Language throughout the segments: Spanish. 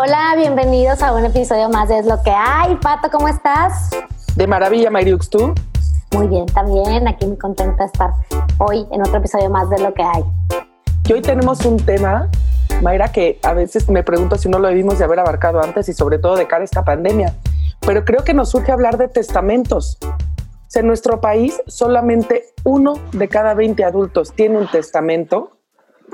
Hola, bienvenidos a un episodio más de Es lo que hay. Pato, ¿cómo estás? De maravilla, Mariux, ¿tú? Muy bien, también. Aquí muy contenta de estar hoy en otro episodio más de Lo que hay. Y hoy tenemos un tema, Mayra, que a veces me pregunto si no lo debimos de haber abarcado antes y sobre todo de cara a esta pandemia. Pero creo que nos surge hablar de testamentos. O sea, en nuestro país solamente uno de cada 20 adultos tiene un testamento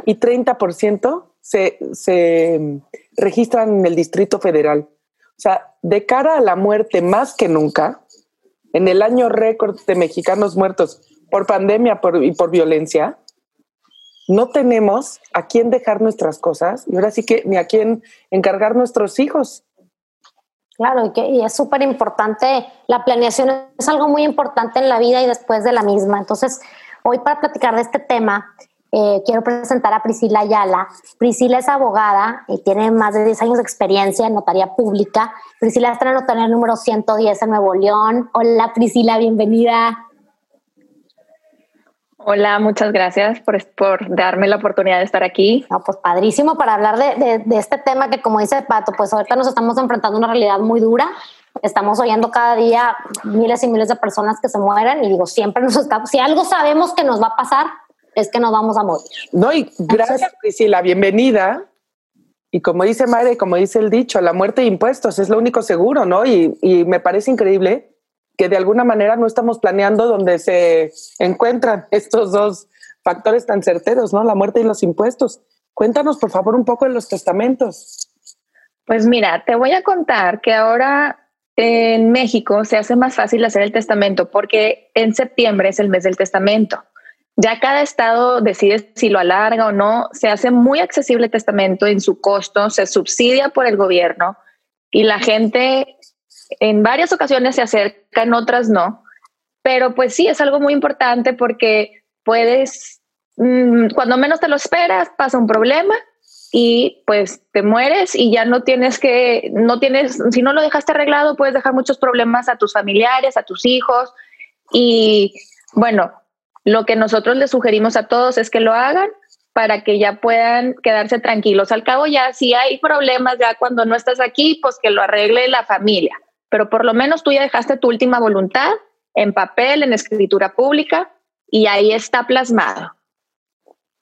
y 30% se, se registran en el Distrito Federal. O sea, de cara a la muerte más que nunca, en el año récord de mexicanos muertos por pandemia y por violencia, no tenemos a quién dejar nuestras cosas y ahora sí que ni a quién encargar nuestros hijos. Claro, y, que, y es súper importante, la planeación es algo muy importante en la vida y después de la misma. Entonces, hoy para platicar de este tema, eh, quiero presentar a Priscila Ayala. Priscila es abogada y tiene más de 10 años de experiencia en notaría pública. Priscila está en la notaría número 110 en Nuevo León. Hola Priscila, bienvenida. Hola, muchas gracias por, por, darme la oportunidad de estar aquí. No, pues padrísimo para hablar de, de, este tema que como dice Pato, pues ahorita nos estamos enfrentando a una realidad muy dura. Estamos oyendo cada día miles y miles de personas que se mueren y digo, siempre nos está, si algo sabemos que nos va a pasar, es que nos vamos a morir. No, y gracias Priscila, bienvenida. Y como dice Madre, como dice el dicho, la muerte de impuestos es lo único seguro, ¿no? Y, y me parece increíble que de alguna manera no estamos planeando donde se encuentran estos dos factores tan certeros, ¿no? La muerte y los impuestos. Cuéntanos, por favor, un poco de los testamentos. Pues mira, te voy a contar que ahora en México se hace más fácil hacer el testamento porque en septiembre es el mes del testamento. Ya cada estado decide si lo alarga o no, se hace muy accesible el testamento en su costo, se subsidia por el gobierno y la gente en varias ocasiones se acerca, en otras no. Pero pues sí, es algo muy importante porque puedes, mm, cuando menos te lo esperas, pasa un problema y pues te mueres y ya no tienes que, no tienes, si no lo dejaste arreglado, puedes dejar muchos problemas a tus familiares, a tus hijos. Y bueno, lo que nosotros les sugerimos a todos es que lo hagan para que ya puedan quedarse tranquilos. Al cabo ya si hay problemas ya cuando no estás aquí, pues que lo arregle la familia. Pero por lo menos tú ya dejaste tu última voluntad en papel, en escritura pública y ahí está plasmado.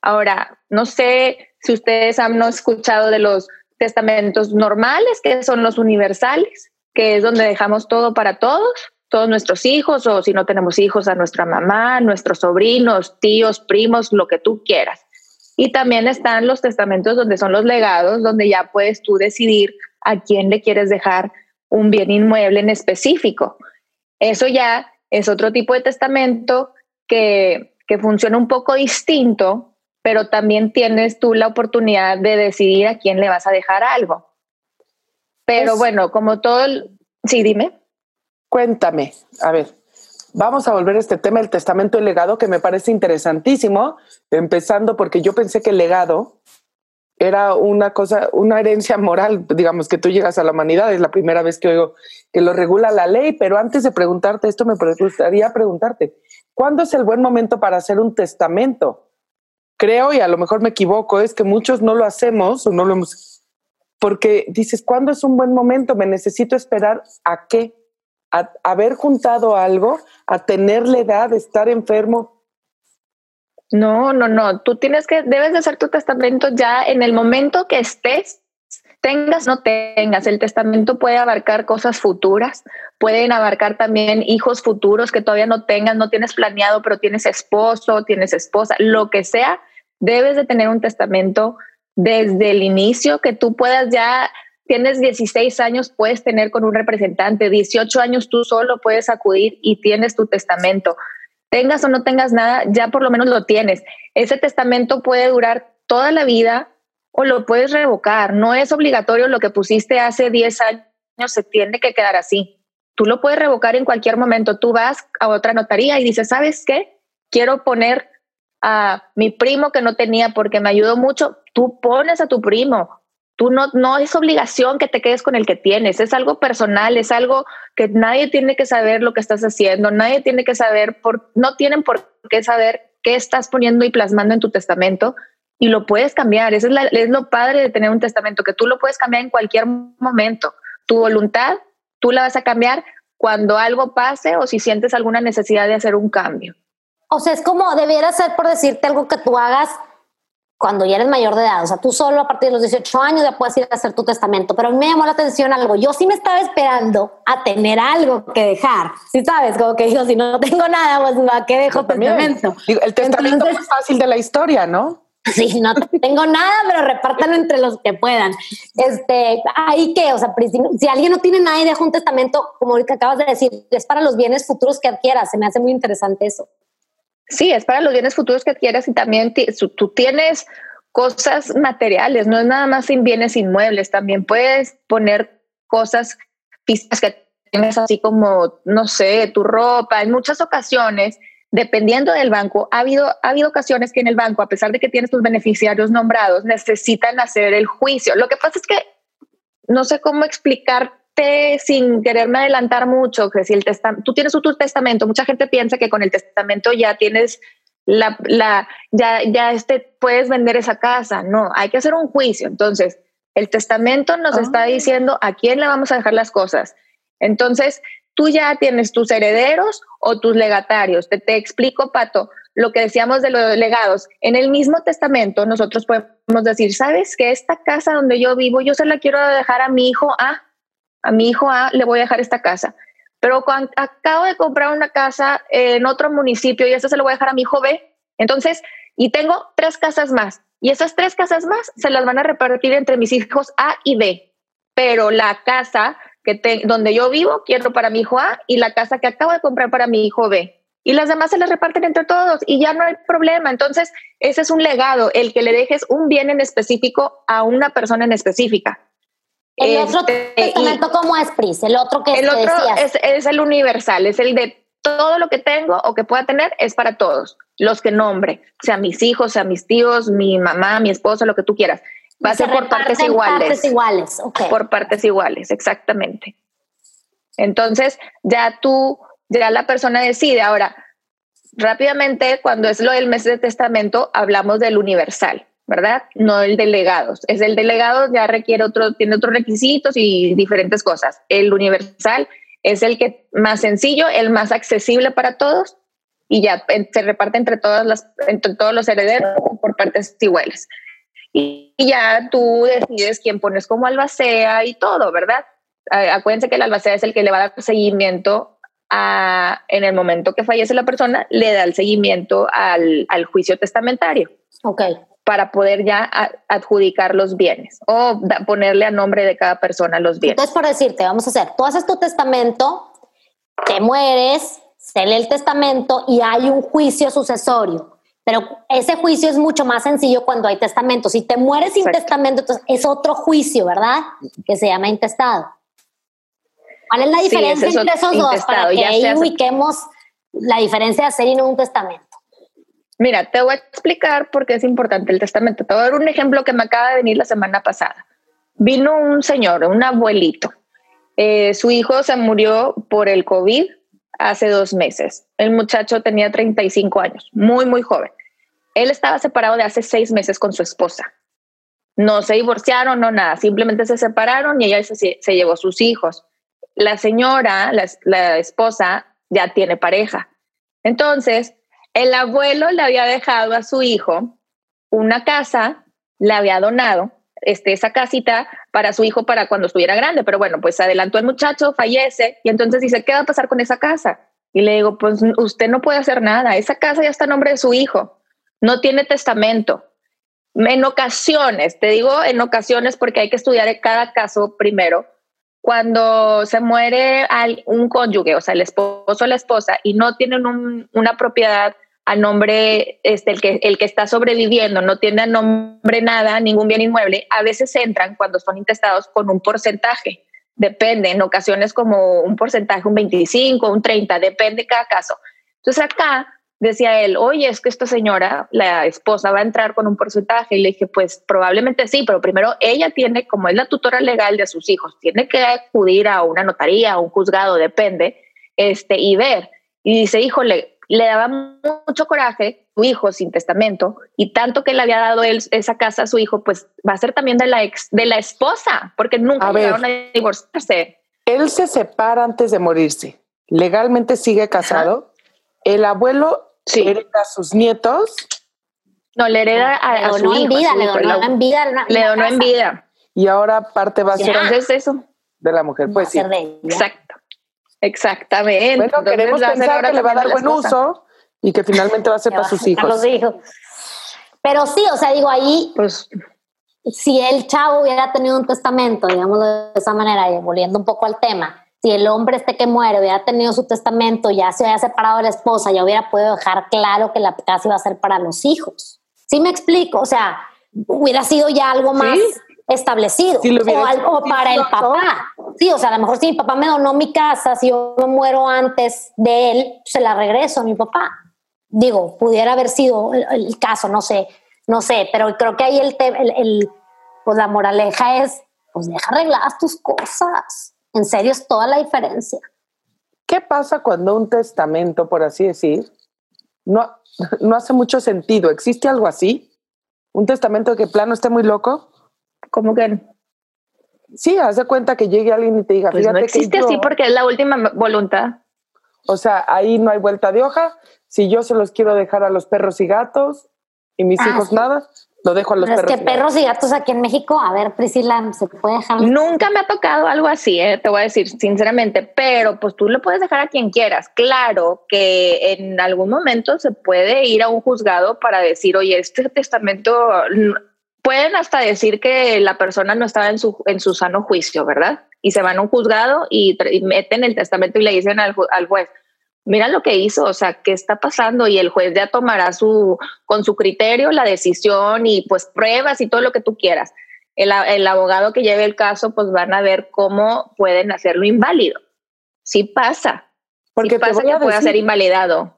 Ahora, no sé si ustedes han escuchado de los testamentos normales, que son los universales, que es donde dejamos todo para todos todos nuestros hijos o si no tenemos hijos a nuestra mamá, nuestros sobrinos, tíos, primos, lo que tú quieras. Y también están los testamentos donde son los legados, donde ya puedes tú decidir a quién le quieres dejar un bien inmueble en específico. Eso ya es otro tipo de testamento que, que funciona un poco distinto, pero también tienes tú la oportunidad de decidir a quién le vas a dejar algo. Pero bueno, como todo, sí, dime. Cuéntame, a ver, vamos a volver a este tema del testamento y legado que me parece interesantísimo, empezando porque yo pensé que el legado era una cosa, una herencia moral, digamos, que tú llegas a la humanidad, es la primera vez que oigo que lo regula la ley, pero antes de preguntarte esto, me gustaría preguntarte, ¿cuándo es el buen momento para hacer un testamento? Creo, y a lo mejor me equivoco, es que muchos no lo hacemos o no lo hemos, porque dices, ¿cuándo es un buen momento? ¿Me necesito esperar a qué? A haber juntado algo, a tener la edad estar enfermo. No, no, no. Tú tienes que, debes de hacer tu testamento ya en el momento que estés, tengas, no tengas. El testamento puede abarcar cosas futuras, pueden abarcar también hijos futuros que todavía no tengas, no tienes planeado, pero tienes esposo, tienes esposa, lo que sea. Debes de tener un testamento desde el inicio que tú puedas ya tienes 16 años, puedes tener con un representante, 18 años tú solo puedes acudir y tienes tu testamento. Tengas o no tengas nada, ya por lo menos lo tienes. Ese testamento puede durar toda la vida o lo puedes revocar. No es obligatorio lo que pusiste hace 10 años, se tiene que quedar así. Tú lo puedes revocar en cualquier momento. Tú vas a otra notaría y dices, ¿sabes qué? Quiero poner a mi primo que no tenía porque me ayudó mucho. Tú pones a tu primo Tú no, no es obligación que te quedes con el que tienes, es algo personal, es algo que nadie tiene que saber lo que estás haciendo, nadie tiene que saber, por, no tienen por qué saber qué estás poniendo y plasmando en tu testamento. y lo puedes cambiar. Es, es lo padre de tener un testamento, que tú lo puedes cambiar en cualquier momento. Tu voluntad, tú la vas a cambiar cuando algo pase o si sientes alguna necesidad de hacer un cambio. O sea, es como debiera ser por decirte algo que tú hagas cuando ya eres mayor de edad. O sea, tú solo a partir de los 18 años ya puedes ir a hacer tu testamento. Pero a mí me llamó la atención algo. Yo sí me estaba esperando a tener algo que dejar. Sí, sabes, como que digo, si no tengo nada, pues ¿a qué dejo testamento? el testamento es más fácil de la historia, ¿no? Sí, no tengo nada, pero repártanlo entre los que puedan. Este, ahí que, o sea, si alguien no tiene nada y deja un testamento, como ahorita acabas de decir, es para los bienes futuros que adquieras. Se me hace muy interesante eso. Sí, es para los bienes futuros que adquieras y también tú tienes cosas materiales, no es nada más sin bienes inmuebles, también puedes poner cosas físicas que tienes así como, no sé, tu ropa. En muchas ocasiones dependiendo del banco, ha habido, ha habido ocasiones que en el banco, a pesar de que tienes tus beneficiarios nombrados, necesitan hacer el juicio. Lo que pasa es que no sé cómo sin quererme adelantar mucho, que si el testamento, tú tienes tu testamento, mucha gente piensa que con el testamento ya tienes la, la, ya, ya este, puedes vender esa casa. No, hay que hacer un juicio. Entonces, el testamento nos está ah. diciendo a quién le vamos a dejar las cosas. Entonces, tú ya tienes tus herederos o tus legatarios. Te, te explico, Pato, lo que decíamos de los legados. En el mismo testamento nosotros podemos decir, ¿sabes que esta casa donde yo vivo, yo se la quiero dejar a mi hijo A? A mi hijo A le voy a dejar esta casa. Pero cuando acabo de comprar una casa en otro municipio y esta se la voy a dejar a mi hijo B. Entonces, y tengo tres casas más. Y esas tres casas más se las van a repartir entre mis hijos A y B. Pero la casa que donde yo vivo quiero para mi hijo A y la casa que acabo de comprar para mi hijo B. Y las demás se las reparten entre todos y ya no hay problema. Entonces, ese es un legado, el que le dejes un bien en específico a una persona en específica. El otro este, testamento, ¿cómo es, Pris? El otro que El otro es, es, el universal, es el de todo lo que tengo o que pueda tener es para todos, los que nombre, sea mis hijos, sea mis tíos, mi mamá, mi esposo, lo que tú quieras. Va a ser por partes iguales. Partes iguales, okay. Por partes iguales, exactamente. Entonces, ya tú, ya la persona decide. Ahora, rápidamente, cuando es lo del mes de testamento, hablamos del universal, ¿verdad? No el delegado. Es el delegado, ya requiere otro, tiene otros requisitos y diferentes cosas. El universal es el que más sencillo, el más accesible para todos y ya se reparte entre todas las, entre todos los herederos por partes iguales y ya tú decides quién pones como albacea y todo, ¿verdad? Acuérdense que el albacea es el que le va a dar seguimiento a, en el momento que fallece la persona, le da el seguimiento al, al juicio testamentario. Ok. Para poder ya adjudicar los bienes o ponerle a nombre de cada persona los bienes. Entonces, por decirte, vamos a hacer, tú haces tu testamento, te mueres, se lee el testamento y hay un juicio sucesorio. Pero ese juicio es mucho más sencillo cuando hay testamento. Si te mueres sin testamento, entonces es otro juicio, ¿verdad? Que se llama intestado. ¿Cuál es la diferencia entre esos dos para que ahí ubiquemos la diferencia de hacer y no un testamento? Mira, te voy a explicar por qué es importante el testamento. Te voy a dar un ejemplo que me acaba de venir la semana pasada. Vino un señor, un abuelito. Eh, su hijo se murió por el COVID hace dos meses. El muchacho tenía 35 años, muy, muy joven. Él estaba separado de hace seis meses con su esposa. No se divorciaron, no nada, simplemente se separaron y ella se, llevó sus hijos. La señora, la, la esposa, ya tiene pareja. Entonces, el abuelo le había dejado a su hijo una casa, le había donado este, esa casita para su hijo para cuando estuviera grande, pero bueno, pues adelantó el muchacho, fallece y entonces dice, ¿qué va a pasar con esa casa? Y le digo, pues usted no puede hacer nada, esa casa ya está a nombre de su hijo, no tiene testamento. En ocasiones, te digo en ocasiones porque hay que estudiar cada caso primero, cuando se muere un cónyuge, o sea, el esposo o la esposa, y no tienen una propiedad a nombre, este, el, que, el que está sobreviviendo no tiene a nombre nada, ningún bien inmueble, a veces entran cuando son intestados con un porcentaje. Depende, en ocasiones como un porcentaje, un 25, un 30, depende cada caso. Entonces acá decía él, oye, es que esta señora, la esposa, va a entrar con un porcentaje. Y le dije, pues probablemente sí, pero primero ella tiene, como es la tutora legal de sus hijos, tiene que acudir a una notaría, a un juzgado, depende, este, y ver. Y dice, híjole, le daba mucho coraje su hijo sin testamento y tanto que le había dado él esa casa a su hijo, pues va a ser también de la ex, de la esposa, porque nunca a llegaron a divorciarse. Él se separa antes de morirse. Legalmente sigue casado. El abuelo hereda a sus nietos. No, le hereda a, su hijo, vida, le donó en vida. Le donó en vida. Y ahora parte va a ser Entonces eso. de la mujer. Pues sí. Exacto. Exactamente. Bueno, queremos pensar que le va a dar buen uso y que finalmente va a ser para sus hijos. hijos. Pero sí, o sea, digo, ahí, pues, si el chavo hubiera tenido un testamento, digamos de esa manera, y volviendo un poco al tema, si el hombre este que muere hubiera tenido su testamento, ya se hubiera separado de la esposa, ya hubiera podido dejar claro que la casa iba a ser para los hijos. ¿Sí me explico? O sea, hubiera sido ya algo más establecido o, algo para el papá. Sí, o sea, a lo mejor si mi papá me donó mi casa, si yo me muero antes de él, se la regreso a mi papá. Digo, pudiera haber sido el, caso, no sé, no sé, pero creo que ahí el, el, pues la moraleja es, pues deja arregladas tus cosas. En serio, es toda la diferencia. ¿Qué pasa cuando un testamento, por así decir, no, no hace mucho sentido? ¿Existe algo así? ¿Un testamento que plano esté muy loco? ¿Cómo que Sí, haz de cuenta que llegue alguien y te diga, pues no existe así porque es la última voluntad. O sea, ahí no hay vuelta de hoja. Si yo se los quiero dejar a los perros y gatos y mis ah, hijos nada, lo dejo a los perros. Es que perros y gatos aquí en México, a ver, Priscila, ¿se puede dejar? Nunca me ha tocado algo así, eh, te voy a decir sinceramente, pero pues tú lo puedes dejar a quien quieras. Claro que en algún momento se puede ir a un juzgado para decir, oye, este testamento pueden hasta decir que la persona no estaba en su, en su sano juicio, ¿verdad? Y se van a un juzgado y, meten el testamento y le dicen al, juez, mira lo que hizo, o sea, ¿qué está pasando? Y el juez ya tomará su, con su criterio la decisión y pues pruebas y todo lo que tú quieras. El, el abogado que lleve el caso, pues van a ver cómo pueden hacerlo inválido. Sí pasa. Porque pasa que puede ser invalidado.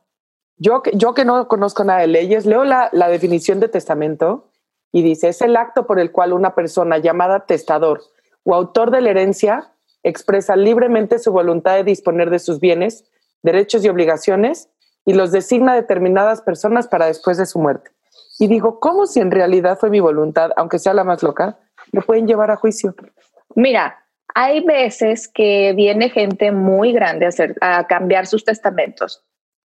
Yo, yo que no conozco nada de leyes, leo la, la definición de testamento y dice, es el acto por el cual una persona llamada testador o autor de la herencia expresa libremente su voluntad de disponer de sus bienes, derechos y obligaciones y los designa a determinadas personas para después de su muerte. Y digo, ¿cómo si en realidad fue mi voluntad, aunque sea la más loca, me pueden llevar a juicio? Mira, hay veces que viene gente muy grande a, hacer, a cambiar sus testamentos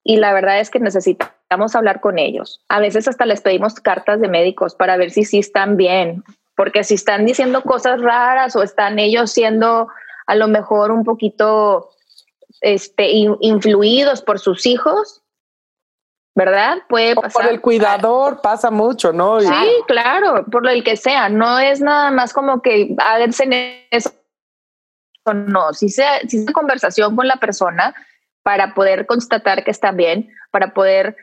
y la verdad es que necesitamos hablar con ellos. A veces hasta les pedimos cartas de médicos para ver si sí están bien, porque si están diciendo cosas raras o están ellos siendo a lo mejor un poquito este, influidos por sus hijos, ¿verdad? Puede pasar. por el cuidador pasa mucho, ¿no? Sí, claro, por el que sea. No es nada más como que háganse eso. No, si se, si se conversación con la persona, para poder constatar que están bien, para poder,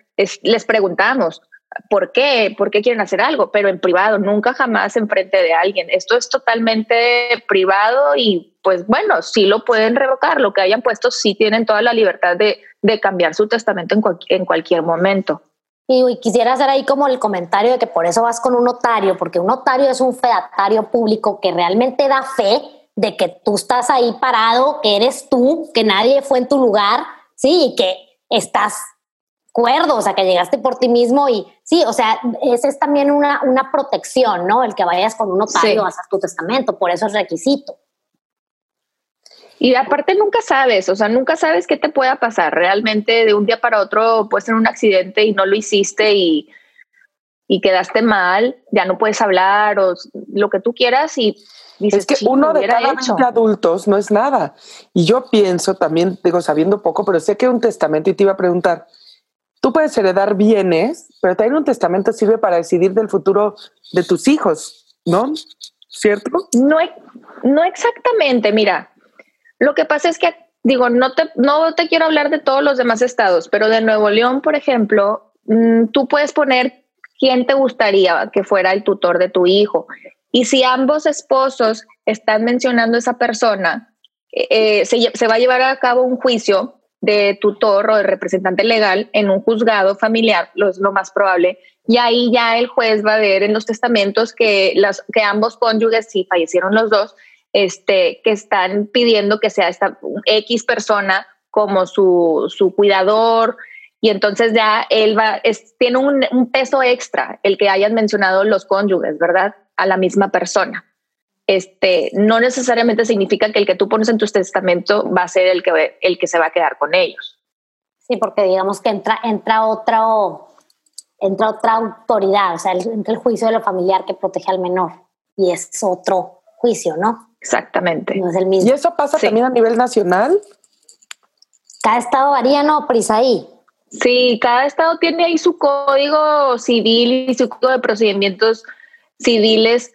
les preguntamos, ¿por qué? ¿Por qué quieren hacer algo? Pero en privado, nunca jamás en frente de alguien. Esto es totalmente privado y pues bueno, sí lo pueden revocar, lo que hayan puesto sí tienen toda la libertad de, cambiar su testamento en, en cualquier momento. Y, quisiera hacer ahí como el comentario de que por eso vas con un notario, porque un notario es un featario público que realmente da fe de que tú estás ahí parado, que eres tú, que nadie fue en tu lugar sí, y que estás cuerdo, o sea, que llegaste por ti mismo y sí, o sea, esa es también una, una protección, ¿no? El que vayas con un notario a hacer tu testamento, por eso es requisito. Y aparte nunca sabes, o sea, nunca sabes qué te pueda pasar. Realmente de un día para otro puedes tener un accidente y no lo hiciste y, y quedaste mal, ya no puedes hablar o lo que tú quieras y es que uno de cada 20 adultos no es nada. Y yo pienso también, digo, sabiendo poco, pero sé que un testamento, y te iba a preguntar, tú puedes heredar bienes, pero también un testamento sirve para decidir del futuro de tus hijos, ¿no? ¿Cierto? No, no exactamente, mira, lo que pasa es que, digo, no te, no te quiero hablar de todos los demás estados, pero de Nuevo León, por ejemplo, mm, tú puedes poner quién te gustaría que fuera el tutor de tu hijo. Y si ambos esposos están mencionando esa persona, eh, se, va a llevar a cabo un juicio de tutor o de representante legal en un juzgado familiar, lo es lo más probable, y ahí ya el juez va a ver en los testamentos que, las, que ambos cónyuges, si fallecieron los dos, este, que están pidiendo que sea esta X persona como su, su cuidador, y entonces ya él va, es, tiene un, un, peso extra el que hayan mencionado los cónyuges, ¿verdad? A la misma persona. Este, no necesariamente significa que el que tú pones en tu testamento va a ser el que, el que se va a quedar con ellos. Sí, porque digamos que entra, entra otro, entra otra autoridad, o sea, entra el juicio de lo familiar que protege al menor y es otro juicio, ¿no? Exactamente. No es el mismo. ¿Y eso pasa también a nivel nacional? Cada estado varía, ¿no, Prisaí? Sí, cada estado tiene ahí su código civil y su código de procedimientos civiles.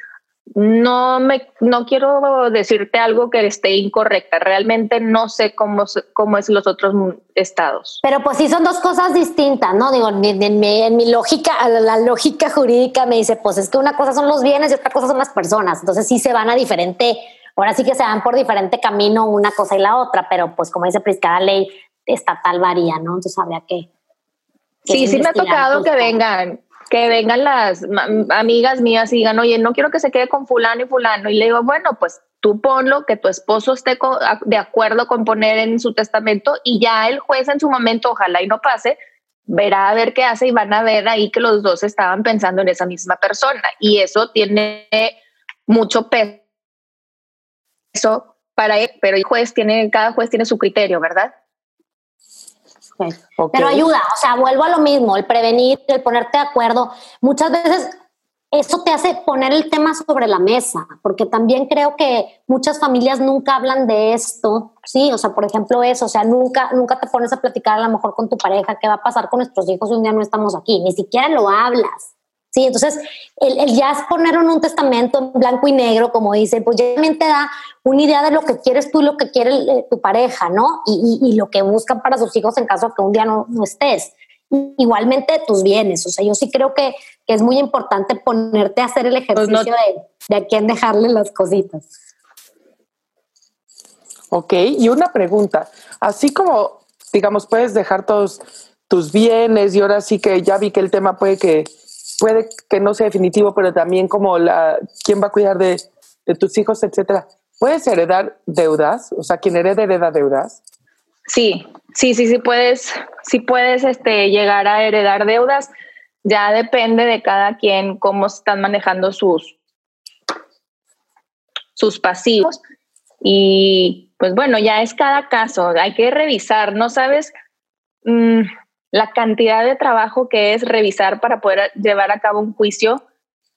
No me, no quiero decirte algo que esté incorrecta. Realmente no sé cómo, cómo es los otros estados. Pero pues sí son dos cosas distintas, ¿no? Digo, en mi, en mi lógica, la lógica jurídica me dice, pues es que una cosa son los bienes y otra cosa son las personas. Entonces sí se van a diferente, ahora sí que se van por diferente camino una cosa y la otra, pero pues como dice Pris, cada ley estatal varía, ¿no? Entonces habría que... que sí, sí me ha tocado que vengan, que vengan las amigas mías y digan, oye, no quiero que se quede con fulano y fulano. Y le digo, bueno, pues tú ponlo, que tu esposo esté de acuerdo con poner en su testamento y ya el juez en su momento, ojalá y no pase, verá a ver qué hace y van a ver ahí que los dos estaban pensando en esa misma persona. Y eso tiene mucho peso para él, pero el juez tiene, cada juez tiene su criterio, ¿verdad? Pero ayuda, o sea, vuelvo a lo mismo, el prevenir, el ponerte de acuerdo. Muchas veces eso te hace poner el tema sobre la mesa, porque también creo que muchas familias nunca hablan de esto, sí, o sea, por ejemplo eso, o sea, nunca, nunca te pones a platicar a lo mejor con tu pareja qué va a pasar con nuestros hijos si un día no estamos aquí, ni siquiera lo hablas. Sí, entonces el, el ya es ponerlo en un testamento en blanco y negro, como dice, pues ya también te da una idea de lo que quieres tú y lo que quiere eh, tu pareja, ¿no? Y, y, y, lo que buscan para sus hijos en caso de que un día no, no estés. Igualmente tus bienes, o sea, yo sí creo que, que es muy importante ponerte a hacer el ejercicio pues no, de, de a quién dejarle las cositas. Ok, y una pregunta, así como, digamos, puedes dejar todos tus bienes y ahora sí que ya vi que el tema puede que puede que no sea definitivo, pero también como la quién va a cuidar de, tus hijos, etcétera. ¿Puedes heredar deudas? O sea, quien hereda hereda deudas. Sí, sí, sí, sí puedes, sí puedes este, llegar a heredar deudas. Ya depende de cada quien cómo están manejando sus, sus pasivos. Y pues bueno, ya es cada caso, hay que revisar, no sabes, mmm, la cantidad de trabajo que es revisar para poder llevar a cabo un juicio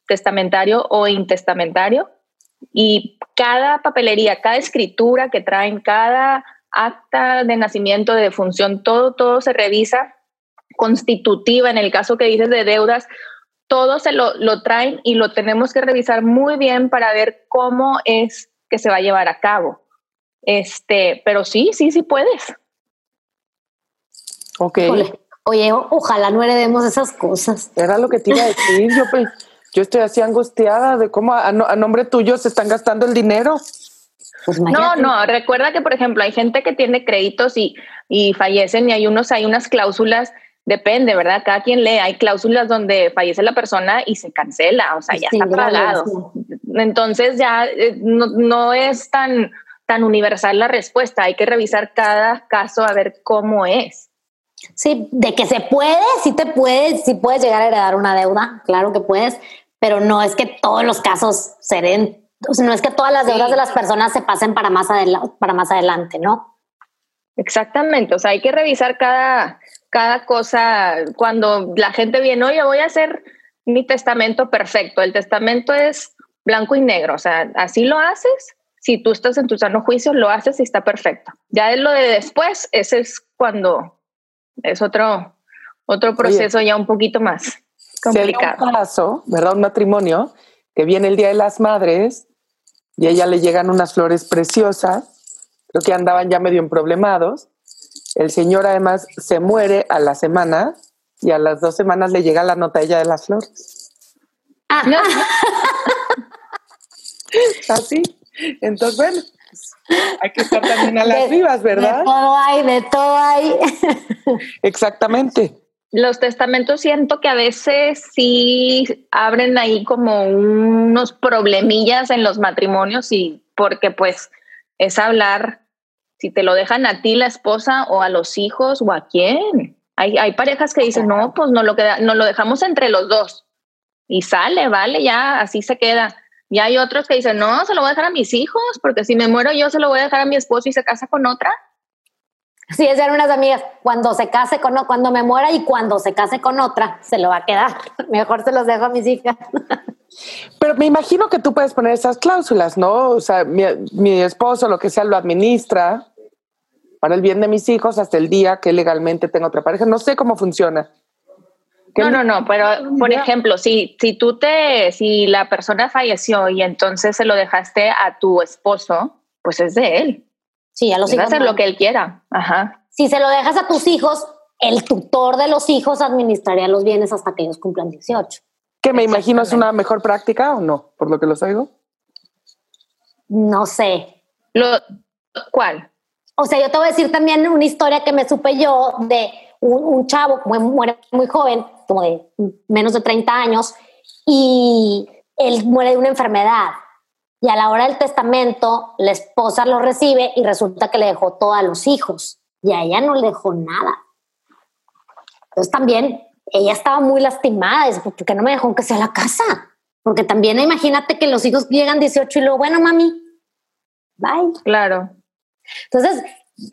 testamentario o intestamentario. Y cada papelería, cada escritura que traen, cada acta de nacimiento, de defunción, todo, todo se revisa constitutiva. En el caso que dices de deudas, todo se lo, lo traen y lo tenemos que revisar muy bien para ver cómo es que se va a llevar a cabo. Este, pero sí, sí, sí puedes. Ok. Oye, ojalá no heredemos esas cosas. Era lo que te iba a decir. Yo, pues, yo estoy así angustiada de cómo a, a, nombre tuyo se están gastando el dinero. Pues no, no, recuerda que, por ejemplo, hay gente que tiene créditos y, y fallecen y hay unos, hay unas cláusulas, depende, ¿verdad? Cada quien lee, hay cláusulas donde fallece la persona y se cancela, o sea, ya sí, está pagado. Entonces ya eh, no, no es tan, tan universal la respuesta, hay que revisar cada caso a ver cómo es. Sí, de que se puede, sí te puedes, sí puedes llegar a heredar una deuda, claro que puedes, pero no es que todos los casos se den, o sea, no es que todas las deudas sí. de las personas se pasen para más, para más adelante, ¿no? Exactamente, o sea, hay que revisar cada, cada cosa cuando la gente viene, oye, voy a hacer mi testamento perfecto. El testamento es blanco y negro, o sea, así lo haces. Si tú estás en tu sano juicio, lo haces y está perfecto. Ya es lo de después, ese es cuando es otro, otro proceso Oye, ya un poquito más complicado. Un caso, ¿verdad? Un matrimonio que viene el Día de las Madres y a ella le llegan unas flores preciosas, creo que andaban ya medio problemados. El señor además se muere a la semana y a las dos semanas le llega la nota a ella de las flores. Ah. Así. Entonces, bueno, hay que estar también a las de, vivas, ¿verdad? De todo hay, de todo hay. Exactamente. Los testamentos siento que a veces sí abren ahí como unos problemillas en los matrimonios y porque pues es hablar si te lo dejan a ti la esposa o a los hijos o a quién. Hay, hay parejas que dicen, no, pues no lo, queda, no lo dejamos entre los dos. Y sale, vale, ya así se queda. Y hay otros que dicen, no, se lo voy a dejar a mis hijos, porque si me muero yo se lo voy a dejar a mi esposo y se casa con otra. Sí, es unas amigas, cuando se case con cuando me muera y cuando se case con otra, se lo va a quedar. Mejor se los dejo a mis hijas. Pero me imagino que tú puedes poner esas cláusulas, ¿no? O sea, mi, mi esposo, lo que sea, lo administra para el bien de mis hijos hasta el día que legalmente tenga otra pareja. No sé cómo funciona. No, no, no, pero por ejemplo, si, si tú te, si la persona falleció y entonces se lo dejaste a tu esposo, pues es de él. Sí, a los hijos. hacer lo que él quiera. Ajá. Si se lo dejas a tus hijos, el tutor de los hijos administraría los bienes hasta que ellos cumplan 18. Que me imagino es una mejor práctica o no, por lo que los oigo. No sé. Lo, ¿Cuál? O sea, yo te voy a decir también una historia que me supe yo de un, chavo muere muy joven, como de menos de 30 años, y él muere de una enfermedad. Y a la hora del testamento, la esposa lo recibe y resulta que le dejó todo a los hijos. Y a ella no le dejó nada. Entonces también ella estaba muy lastimada. Es porque no me dejó que sea la casa. Porque también imagínate que los hijos llegan 18 y luego, bueno, mami, bye. Claro. Entonces,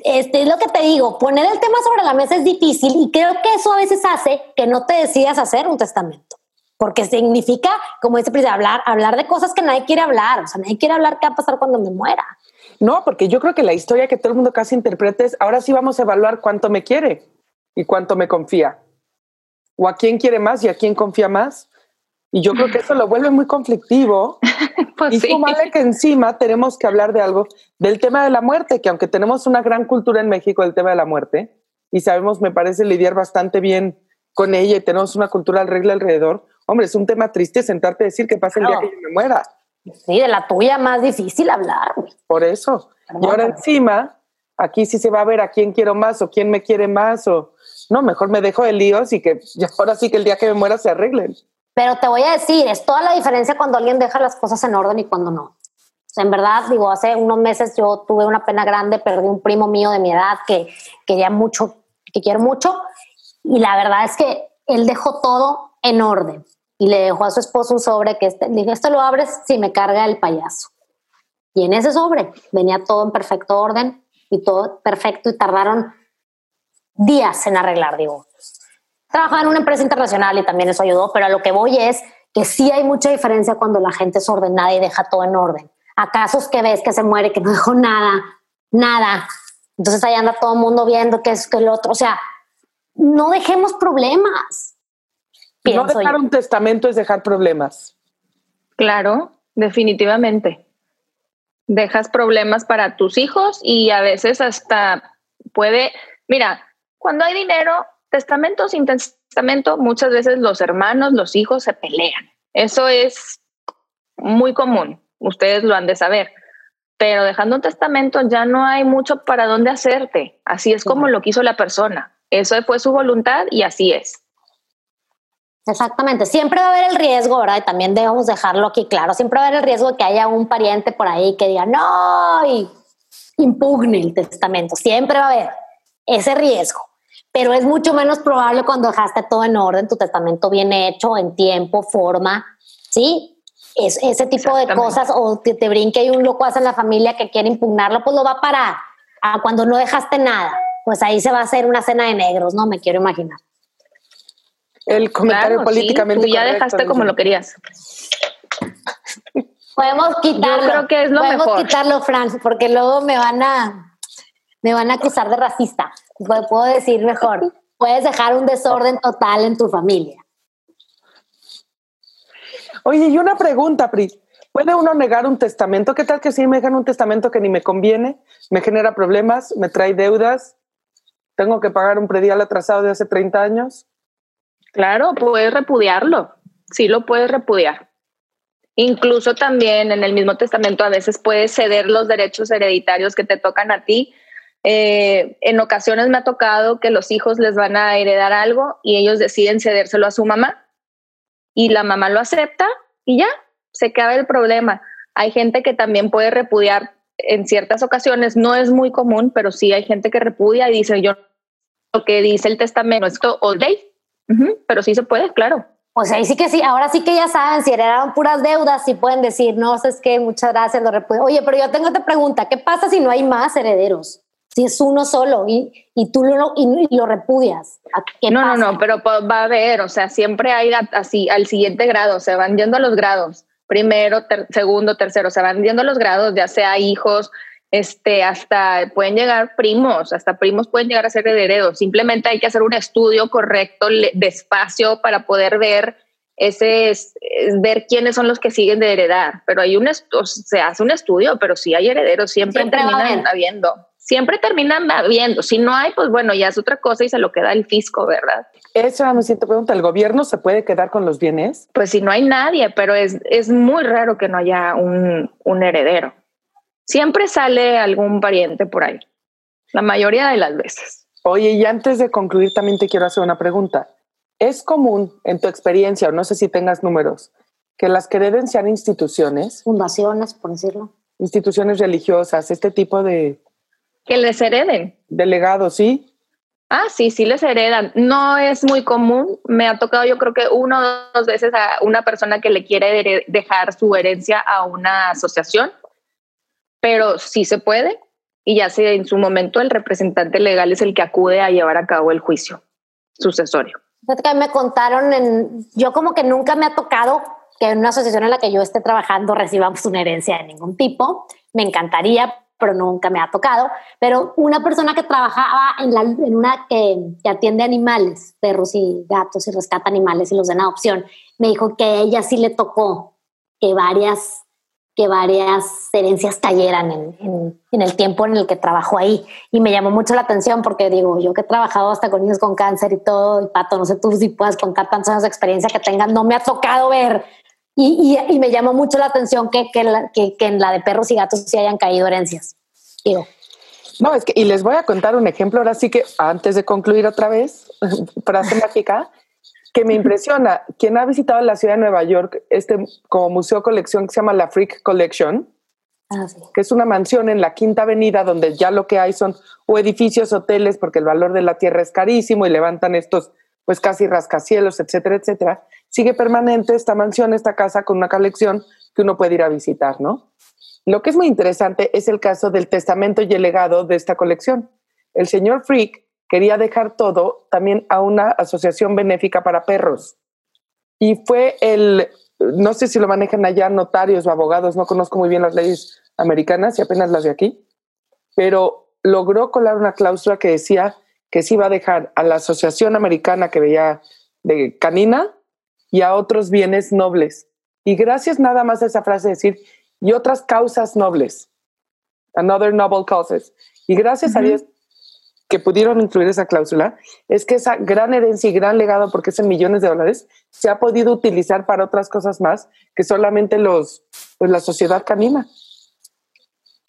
este es lo que te digo, poner el tema sobre la mesa es difícil y creo que eso a veces hace que no te decidas hacer un testamento. Porque significa, como dice Priscila, hablar, hablar de cosas que nadie quiere hablar. O sea, nadie quiere hablar qué va a pasar cuando me muera. No, porque yo creo que la historia que todo el mundo casi interpreta es, ahora sí vamos a evaluar cuánto me quiere y cuánto me confía. O a quién quiere más y a quién confía más. Y yo creo que eso lo vuelve muy conflictivo. pues y sí. que encima tenemos que hablar de algo, del tema de la muerte, que aunque tenemos una gran cultura en México del tema de la muerte, y sabemos, me parece, lidiar bastante bien con ella y tenemos una cultura al regla alrededor, hombre, es un tema triste sentarte a decir que pasa el día que yo me muera. Sí, de la tuya más difícil hablar. Por eso. y ahora encima, aquí sí se va a ver a quién quiero más o quién me quiere más o no, mejor me dejo de líos y que ahora sí que el día que me muera se arreglen. Pero te voy a decir, es toda la diferencia cuando alguien deja las cosas en orden y cuando no. En verdad, digo, hace unos meses yo tuve una pena grande, perdí un primo mío de mi edad que quería mucho, que quiero mucho, y la verdad es que él dejó todo en orden y le dejó a su esposo un sobre que este, dije, esto lo abres si me carga el payaso. Y en ese sobre venía todo en perfecto orden y todo perfecto y tardaron días en arreglar, digo trabajaba en una empresa internacional y también eso ayudó, pero a lo que voy es que sí hay mucha diferencia cuando la gente es ordenada y deja todo en orden. A casos que ves que se muere, que no dejó nada, nada. Entonces ahí anda todo el mundo viendo que es que el otro. O sea, no dejemos problemas. No dejar un testamento es dejar problemas. Claro, definitivamente. Dejas problemas para tus hijos y a veces hasta puede, mira, cuando hay dinero, testamento sin testamento, muchas veces los hermanos, los hijos se pelean. Eso es muy común, ustedes lo han de saber. Pero dejando un testamento ya no hay mucho para dónde hacerte. Así es como lo quiso la persona. Eso fue su voluntad y así es. Exactamente. Siempre va a haber el riesgo, ¿verdad? Y también debemos dejarlo aquí claro. Siempre va a haber el riesgo de que haya un pariente por ahí que diga no y impugne el testamento. Siempre va a haber ese riesgo pero es mucho menos probable cuando dejaste todo en orden, tu testamento bien hecho, en tiempo, forma, ¿sí? Es, ese tipo de cosas, o te, te brinque y un loco hace en la familia que quiere impugnarlo, pues lo va a parar. A ah, cuando no dejaste nada, pues ahí se va a hacer una cena de negros, no me quiero imaginar. El comentario políticamente. tú ya dejaste como lo querías. Podemos quitarlo. Yo creo que es lo Podemos quitarlo, Fran, porque luego me van a me van a acusar de racista puedo decir mejor, puedes dejar un desorden total en tu familia. Oye, y una pregunta, Pri. ¿Puede uno negar un testamento? ¿Qué tal que si me dejan un testamento que ni me conviene, me genera problemas, me trae deudas? ¿Tengo que pagar un predial atrasado de hace 30 años? Claro, puedes repudiarlo. Sí lo puedes repudiar. Incluso también en el mismo testamento a veces puedes ceder los derechos hereditarios que te tocan a ti eh, en ocasiones me ha tocado que los hijos les van a heredar algo y ellos deciden cedérselo a su mamá y la mamá lo acepta y ya, se acaba el problema. Hay gente que también puede repudiar en ciertas ocasiones, no es muy común, pero sí hay gente que repudia y dice yo lo que dice el testamento, esto o ley, pero sí se puede, claro. O sea, ahí sí que sí, ahora sí que ya saben, si heredaron puras deudas, sí pueden decir, no, es que muchas gracias, lo repudio. Oye, pero yo tengo otra pregunta, ¿qué pasa si no hay más herederos? Si es uno solo y, y tú lo, y, lo repudias. no, no, no, pero va a haber, o sea, siempre hay así al siguiente grado, se van yendo a los grados, primero, segundo, tercero, se van yendo a los grados, ya sea hijos, este, hasta pueden llegar primos, hasta primos pueden llegar a ser herederos. Simplemente hay que hacer un estudio correcto, despacio, para poder ver ese, ver quiénes son los que siguen de heredar. Pero hay un, se hace un estudio, pero si hay herederos, siempre, terminan habiendo. Siempre terminan habiendo. Si no hay, pues bueno, ya es otra cosa y se lo queda el fisco, ¿verdad? Esa me siento pregunta. ¿El gobierno se puede quedar con los bienes? Pues si no hay nadie, pero es, es muy raro que no haya un, un heredero. Siempre sale algún pariente por ahí, la mayoría de las veces. Oye, y antes de concluir, también te quiero hacer una pregunta. ¿Es común en tu experiencia, o no sé si tengas números, que las que deben sean instituciones? Fundaciones, por decirlo. Instituciones religiosas, este tipo de... Que les hereden. Delegados, ¿sí? Ah, sí, sí les heredan. No es muy común. Me ha tocado yo creo que una o dos veces a una persona que le quiere dejar su herencia a una asociación pero sí se puede y ya sea en su momento el representante legal es el que acude a llevar a cabo el juicio sucesorio. Que me contaron, en, yo como que nunca me ha tocado que en una asociación en la que yo esté trabajando recibamos una herencia de ningún tipo. Me encantaría, pero nunca me ha tocado. Pero una persona que trabajaba en, la, en una que, que, atiende animales, perros y gatos y rescata animales y los den adopción, me dijo que a ella sí le tocó que varias que varias herencias cayeran en, en, el tiempo en el que trabajo ahí. Y me llamó mucho la atención porque digo, yo que he trabajado hasta con niños con cáncer y todo, y Pato, no sé tú si puedes contar tantos años de experiencia que tengan, no me ha tocado ver. Y, y, me llamó mucho la atención que, que, que, en la de perros y gatos sí hayan caído herencias. Digo. No, es que, y les voy a contar un ejemplo ahora sí que antes de concluir otra vez, frase mágica, que me impresiona. Quien ha visitado la ciudad de Nueva York, este como museo colección que se llama la Freak Collection, ah, que es una mansión en la Quinta Avenida donde ya lo que hay son o edificios, hoteles, porque el valor de la tierra es carísimo y levantan estos pues casi rascacielos, etcétera, etcétera. Sigue permanente esta mansión, esta casa con una colección que uno puede ir a visitar, ¿no? Lo que es muy interesante es el caso del testamento y el legado de esta colección. El señor Freak quería dejar todo también a una asociación benéfica para perros. Y fue el, no sé si lo manejan allá notarios o abogados, no conozco muy bien las leyes americanas y apenas las de aquí, pero logró colar una cláusula que decía que se iba a dejar a la asociación americana que veía de canina y a otros bienes nobles. Y gracias nada más a esa frase decir, y otras causas nobles, another noble causes. Y gracias a Dios que pudieron incluir esa cláusula es que esa gran herencia y gran legado, porque es en millones de dólares, se ha podido utilizar para otras cosas más que solamente los, pues la sociedad canina.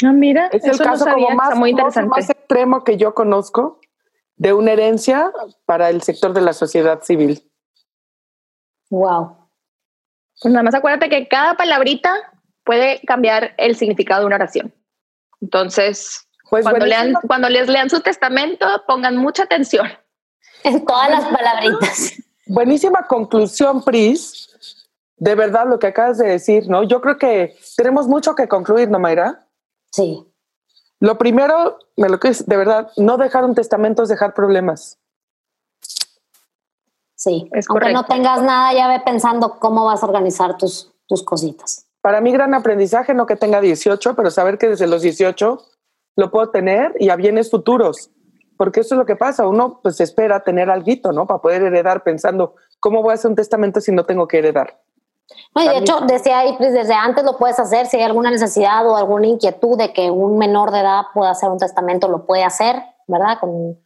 Ah, mira, es el caso como más, muy interesante. más extremo que yo conozco de una herencia para el sector de la sociedad civil. Wow. Pues nada más acuérdate que cada palabrita puede cambiar el significado de una oración. Entonces, pues cuando, lean, cuando les lean su testamento, pongan mucha atención. En todas las palabritas. Buenísima conclusión, Pris. De verdad, lo que acabas de decir, ¿no? Yo creo que tenemos mucho que concluir, ¿no, Mayra? Sí. Lo primero, me lo que es, de verdad, no dejar un testamento es dejar problemas. Sí, es aunque no tengas nada, ya ve pensando cómo vas a organizar tus, tus cositas. Para mí, gran aprendizaje, no que tenga 18, pero saber que desde los 18 lo puedo tener y a bienes futuros. Porque eso es lo que pasa, uno pues espera tener algo, ¿no? Para poder heredar pensando, ¿cómo voy a hacer un testamento si no tengo que heredar? No, y de hecho, desde ahí, pues, desde antes lo puedes hacer, si hay alguna necesidad o alguna inquietud de que un menor de edad pueda hacer un testamento, lo puede hacer, ¿verdad? Con,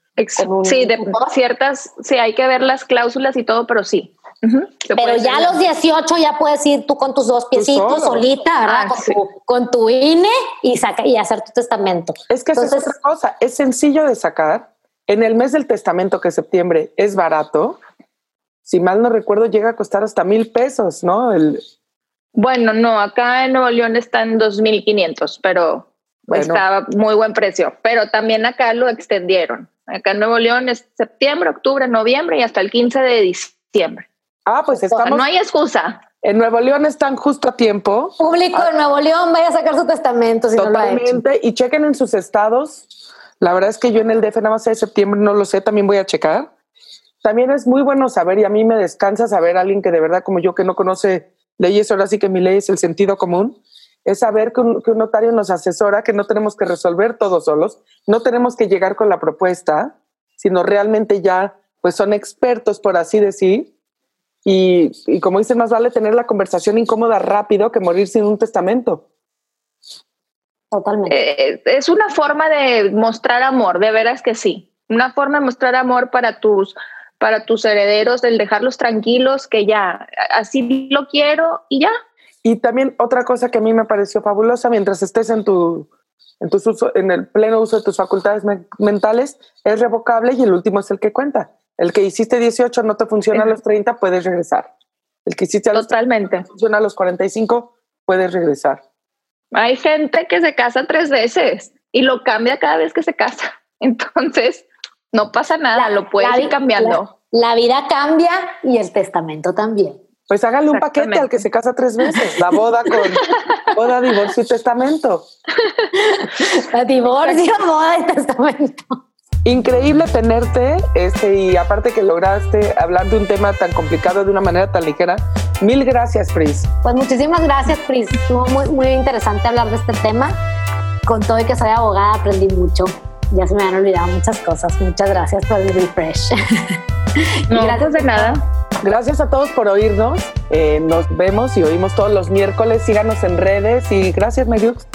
sí, de ciertas, sí, hay que ver las cláusulas y todo, pero sí, pero ya a los 18 ya puedes ir tú con tus dos piecitos solita, ¿verdad? Ah, con, tu, INE y, saca, y hacer tu testamento. Es que Entonces, es otra cosa, es sencillo de sacar. En el mes del testamento, que es septiembre, es barato. Si mal no recuerdo, llega a costar hasta mil pesos, ¿no? El... Bueno, no, acá en Nuevo León está en 2.500, pero estaba muy buen precio. Pero también acá lo extendieron. Acá en Nuevo León es septiembre, octubre, noviembre y hasta el 15 de diciembre. Ah, pues estamos. No hay excusa. En Nuevo León están justo a tiempo. Público de Nuevo León, vaya a sacar su testamento si Totalmente. no lo ha hecho. Y chequen en sus estados. La verdad es que yo en el DF nada más de septiembre no lo sé, también voy a checar. También es muy bueno saber y a mí me descansa saber a alguien que de verdad como yo que no conoce leyes, ahora sí que mi ley es el sentido común, es saber que un, que un notario nos asesora, que no tenemos que resolver todos solos, no tenemos que llegar con la propuesta, sino realmente ya pues son expertos, por así decir, y, y como dicen, más vale tener la conversación incómoda rápido que morir sin un testamento. Totalmente. Eh, es una forma de mostrar amor, de veras que sí. Una forma de mostrar amor para tus, para tus herederos, el dejarlos tranquilos, que ya, así lo quiero y ya. Y también otra cosa que a mí me pareció fabulosa, mientras estés en tu, en, tus uso, en el pleno uso de tus facultades me mentales, es revocable y el último es el que cuenta. El que hiciste 18 no te funciona a los 30, puedes regresar. El que hiciste a los Totalmente. 30, funciona a los 45, puedes regresar. Hay gente que se casa tres veces y lo cambia cada vez que se casa. Entonces, no pasa nada, lo puedes La ir cambiando. La, la vida cambia y el testamento también. Pues hágale un paquete al que se casa tres veces. La boda con boda, divorcio y testamento. Divorcio, boda y testamento. Increíble tenerte, este, y aparte que lograste hablar de un tema tan complicado de una manera tan ligera. Mil gracias, Pris. Pues muchísimas gracias, Pris. Estuvo muy, muy interesante hablar de este tema. Con todo y que soy abogada, aprendí mucho. Ya se me han olvidado muchas cosas. Muchas gracias por el refresh. Y No, gracias de nada. Gracias a todos por oírnos. Eh, nos vemos y oímos todos los miércoles. Síganos en redes y gracias, Mayux.